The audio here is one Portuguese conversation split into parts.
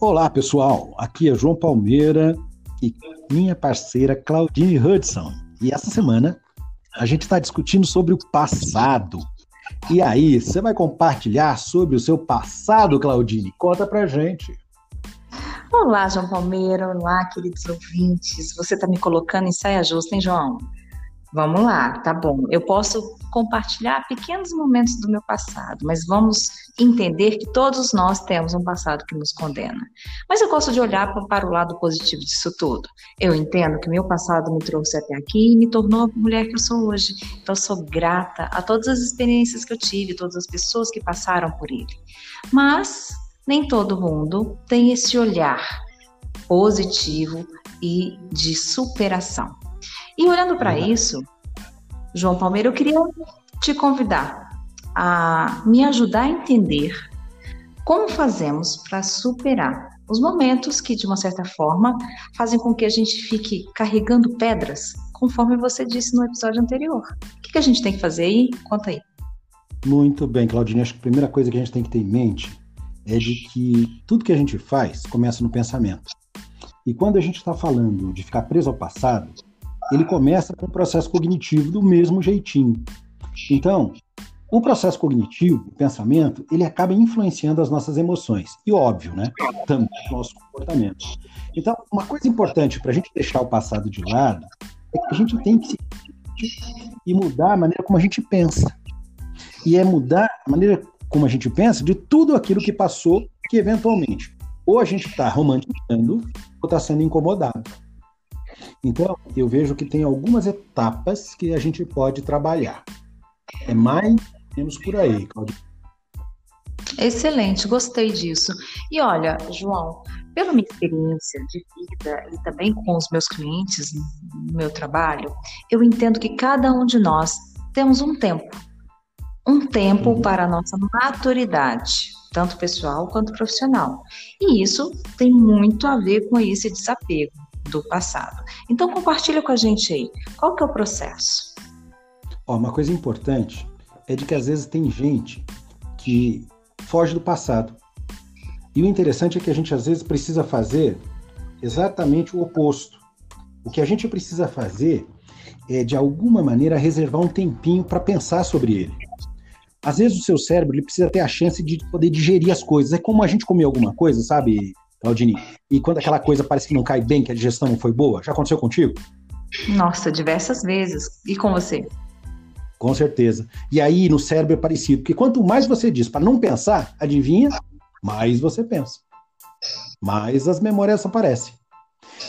Olá, pessoal. Aqui é João Palmeira e minha parceira Claudine Hudson. E essa semana a gente está discutindo sobre o passado. E aí, você vai compartilhar sobre o seu passado, Claudine? Conta pra gente. Olá, João Palmeira. Olá, queridos ouvintes. Você está me colocando em saia justa, hein, João? Vamos lá, tá bom. Eu posso compartilhar pequenos momentos do meu passado, mas vamos entender que todos nós temos um passado que nos condena. Mas eu gosto de olhar para o lado positivo disso tudo. Eu entendo que meu passado me trouxe até aqui e me tornou a mulher que eu sou hoje. Então, eu sou grata a todas as experiências que eu tive, todas as pessoas que passaram por ele. Mas nem todo mundo tem esse olhar positivo e de superação. E olhando para isso, João Palmeira, eu queria te convidar a me ajudar a entender como fazemos para superar os momentos que, de uma certa forma, fazem com que a gente fique carregando pedras, conforme você disse no episódio anterior. O que, a gente tem que fazer aí? Conta aí. Muito bem, Claudinha. Acho que a primeira coisa que a gente tem que ter em mente é de que tudo que a gente faz começa no pensamento. E quando a gente está falando de ficar preso ao passado, ele começa com o processo cognitivo do mesmo jeitinho. Então, o processo cognitivo, o pensamento, ele acaba influenciando as nossas emoções. E óbvio, né? Também o nosso comportamento. Então, uma coisa importante para a gente deixar o passado de lado é que a gente tem que se e mudar a maneira como a gente pensa. E é mudar a maneira como a gente pensa de tudo aquilo que passou que eventualmente ou a gente está romantizando ou está sendo incomodado. Então, eu vejo que tem algumas etapas que a gente pode trabalhar. É mais menos por aí, Claudia. Excelente, gostei disso. E olha, João, pela minha experiência de vida e também com os meus clientes no meu trabalho, eu entendo que cada um de nós temos um tempo. Um tempo uhum. para a nossa maturidade, tanto pessoal quanto profissional. E isso tem muito a ver com esse desapego do passado. Então compartilha com a gente aí, qual que é o processo? Ó, uma coisa importante é de que às vezes tem gente que foge do passado. E o interessante é que a gente às vezes precisa fazer exatamente o oposto. O que a gente precisa fazer é, de alguma maneira, reservar um tempinho para pensar sobre ele. Às vezes o seu cérebro ele precisa ter a chance de poder digerir as coisas. É como a gente comer alguma coisa, sabe, Claudine? E quando aquela coisa parece que não cai bem, que a digestão não foi boa, já aconteceu contigo? Nossa, diversas vezes. E com você? Com certeza. E aí no cérebro é parecido, porque quanto mais você diz para não pensar, adivinha? Mais você pensa. Mais as memórias aparecem.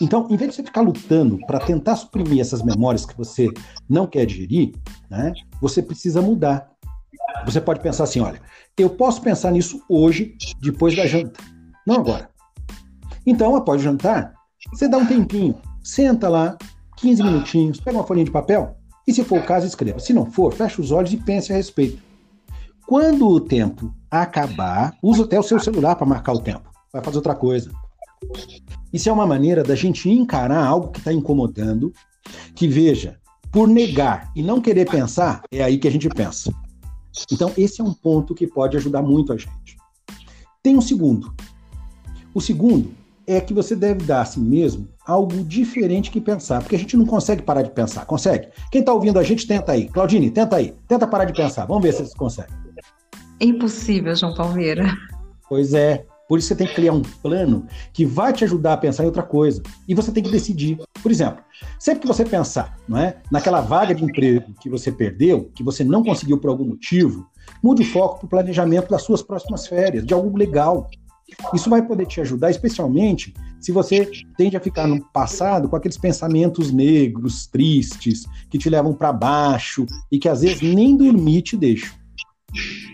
Então, em vez de você ficar lutando para tentar suprimir essas memórias que você não quer digerir, né, você precisa mudar. Você pode pensar assim: olha, eu posso pensar nisso hoje, depois da janta, não agora. Então, após jantar, você dá um tempinho, senta lá, 15 minutinhos, pega uma folhinha de papel e, se for o caso, escreva. Se não for, fecha os olhos e pense a respeito. Quando o tempo acabar, usa até o seu celular para marcar o tempo. Vai fazer outra coisa. Isso é uma maneira da gente encarar algo que está incomodando, que veja, por negar e não querer pensar, é aí que a gente pensa. Então, esse é um ponto que pode ajudar muito a gente. Tem um segundo. O segundo é que você deve dar a si mesmo algo diferente que pensar, porque a gente não consegue parar de pensar. Consegue? Quem está ouvindo a gente, tenta aí. Claudine, tenta aí. Tenta parar de pensar. Vamos ver se você consegue. É impossível, João Palmeira. Pois é. Por isso você tem que criar um plano que vai te ajudar a pensar em outra coisa. E você tem que decidir. Por exemplo, sempre que você pensar não é, naquela vaga de emprego que você perdeu, que você não conseguiu por algum motivo, mude o foco para o planejamento das suas próximas férias, de algo legal. Isso vai poder te ajudar, especialmente se você tende a ficar no passado com aqueles pensamentos negros, tristes, que te levam para baixo e que às vezes nem dormir te deixam.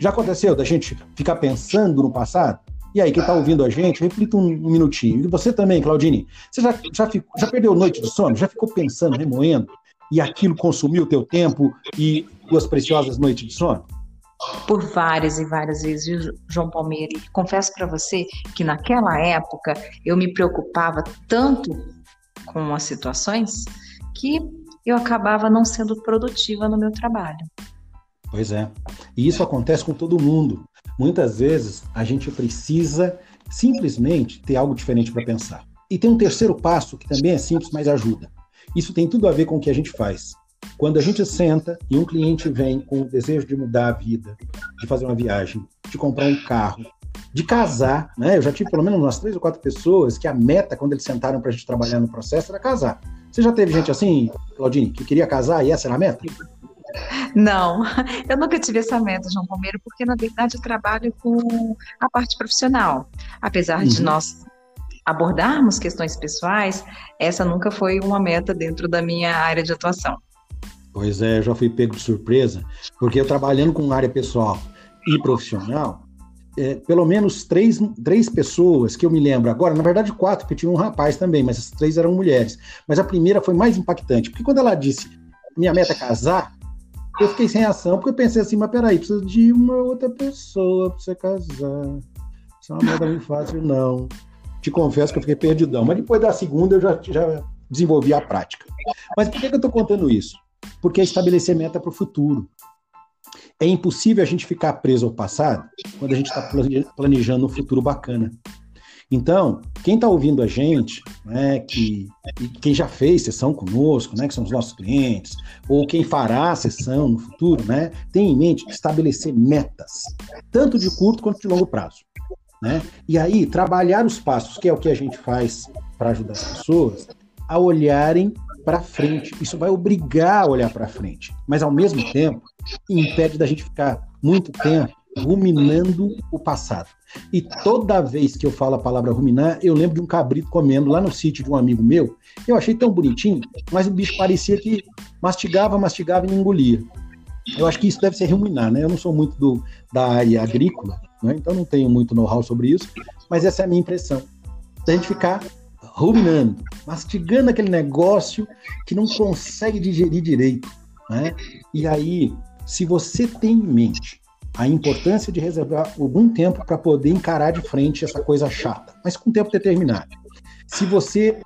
Já aconteceu da gente ficar pensando no passado? E aí, quem está ouvindo a gente, reflita um, um, minutinho. E você também, Claudine, você já, já, ficou, já perdeu noite de sono? Já ficou pensando, remoendo? E aquilo consumiu o teu tempo e duas preciosas noites de sono? Por várias e várias vezes, João Palmeira. E confesso para você que naquela época eu me preocupava tanto com as situações que eu acabava não sendo produtiva no meu trabalho. Pois é. E isso acontece com todo mundo. Muitas vezes a gente precisa simplesmente ter algo diferente para pensar. E tem um terceiro passo que também é simples, mas ajuda. Isso tem tudo a ver com o que a gente faz. Quando a gente senta e um cliente vem com o desejo de mudar a vida, de fazer uma viagem, de comprar um carro, de casar, né? Eu já tive pelo menos umas três ou quatro pessoas que a meta, quando eles sentaram para a gente trabalhar no processo, era casar. Você já teve gente assim, Claudine, que queria casar e essa era a meta? Não, eu nunca tive essa meta, João Palmeiro, porque na verdade eu trabalho com a parte profissional. Apesar uhum. de nós abordarmos questões pessoais, essa nunca foi uma meta dentro da minha área de atuação. Pois é, eu já fui pego de surpresa, porque eu trabalhando com área pessoal e profissional, é, pelo menos três, três pessoas que eu me lembro agora, na verdade quatro, porque tinha um rapaz também, mas as três eram mulheres. Mas a primeira foi mais impactante, porque quando ela disse minha meta é casar, eu fiquei sem ação, porque eu pensei assim, mas peraí, precisa de uma outra pessoa para você casar. Isso é uma meta muito fácil, não. Te confesso que eu fiquei perdidão, mas depois da segunda eu já, já desenvolvi a prática. Mas por que, que eu estou contando isso? Porque é estabelecer meta para o futuro. É impossível a gente ficar preso ao passado quando a gente está planejando um futuro bacana. Então, quem está ouvindo a gente, né, que, quem já fez sessão conosco, né, que são os nossos clientes, ou quem fará a sessão no futuro, né, tem em mente estabelecer metas, tanto de curto quanto de longo prazo. Né? E aí, trabalhar os passos, que é o que a gente faz para ajudar as pessoas, a olharem para frente. Isso vai obrigar a olhar para frente, mas ao mesmo tempo impede da gente ficar muito tempo ruminando o passado. E toda vez que eu falo a palavra ruminar, eu lembro de um cabrito comendo lá no sítio de um amigo meu. Eu achei tão bonitinho, mas o bicho parecia que mastigava, mastigava e não engolia. Eu acho que isso deve ser ruminar, né? Eu não sou muito do, da área agrícola, né? então não tenho muito know-how sobre isso, mas essa é a minha impressão. Da gente ficar ruminando, mastigando aquele negócio que não consegue digerir direito. Né? E aí, se você tem em mente a importância de reservar algum tempo para poder encarar de frente essa coisa chata, mas com tempo determinado. Se você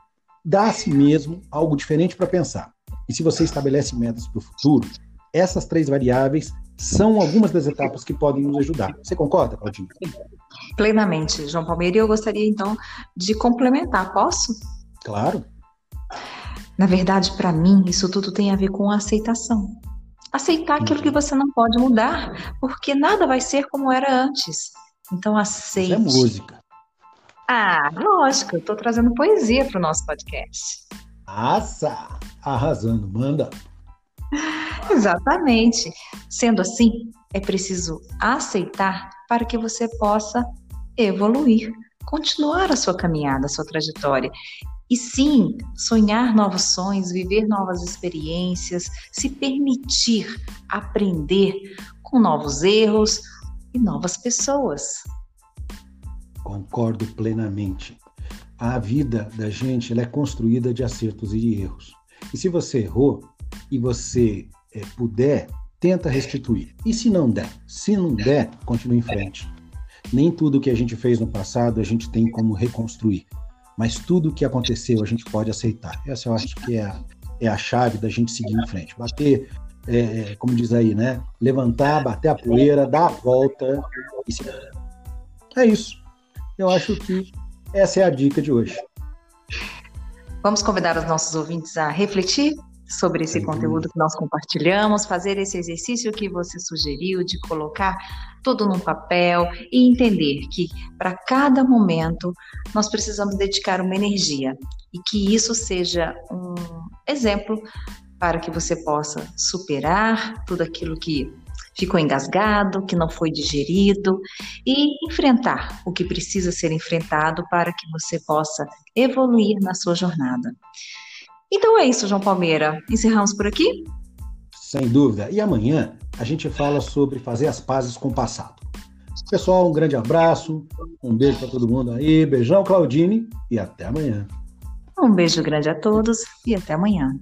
dá a si mesmo algo diferente para pensar, e se você estabelece metas para o futuro, essas três variáveis são algumas das etapas que podem nos ajudar. Você concorda, Claudinha? Plenamente, João Palmeira. E eu gostaria, então, de complementar. Posso? Claro. Na verdade, para mim, isso tudo tem a ver com aceitação. Aceitar aquilo que você não pode mudar, porque nada vai ser como era antes. Então, aceite. Isso é música. Ah, lógico, eu estou trazendo poesia para o nosso podcast. Nossa, arrasando, manda. Exatamente. Sendo assim, é preciso aceitar para que você possa evoluir, continuar a sua caminhada, a sua trajetória. E sim, sonhar novos sonhos, viver novas experiências, se permitir aprender com novos erros e novas pessoas. Concordo plenamente. A vida da gente ela é construída de acertos e de erros. E se você errou e você é, puder, tenta restituir. E se não der? Se não der, continue em frente. Nem tudo que a gente fez no passado a gente tem como reconstruir, mas tudo que aconteceu a gente pode aceitar. Essa eu acho que é a, é a chave da gente seguir em frente. Bater, é, como diz aí, né? Levantar, bater a poeira, dar a volta e seguir. É isso. Eu acho que essa é a dica de hoje. Vamos convidar os nossos ouvintes a refletir sobre esse conteúdo que nós compartilhamos, fazer esse exercício que você sugeriu de colocar tudo num papel e entender que para cada momento nós precisamos dedicar uma energia e que isso seja um exemplo para que você possa superar tudo aquilo que ficou engasgado, que não foi digerido e enfrentar o que precisa ser enfrentado para que você possa evoluir na sua jornada. Então é isso, João Palmeira. Encerramos por aqui? Sem dúvida. E amanhã a gente fala sobre fazer as pazes com o passado. Pessoal, um grande abraço, um beijo para todo mundo aí, beijão, Claudine, e até amanhã. Um beijo grande a todos e até amanhã.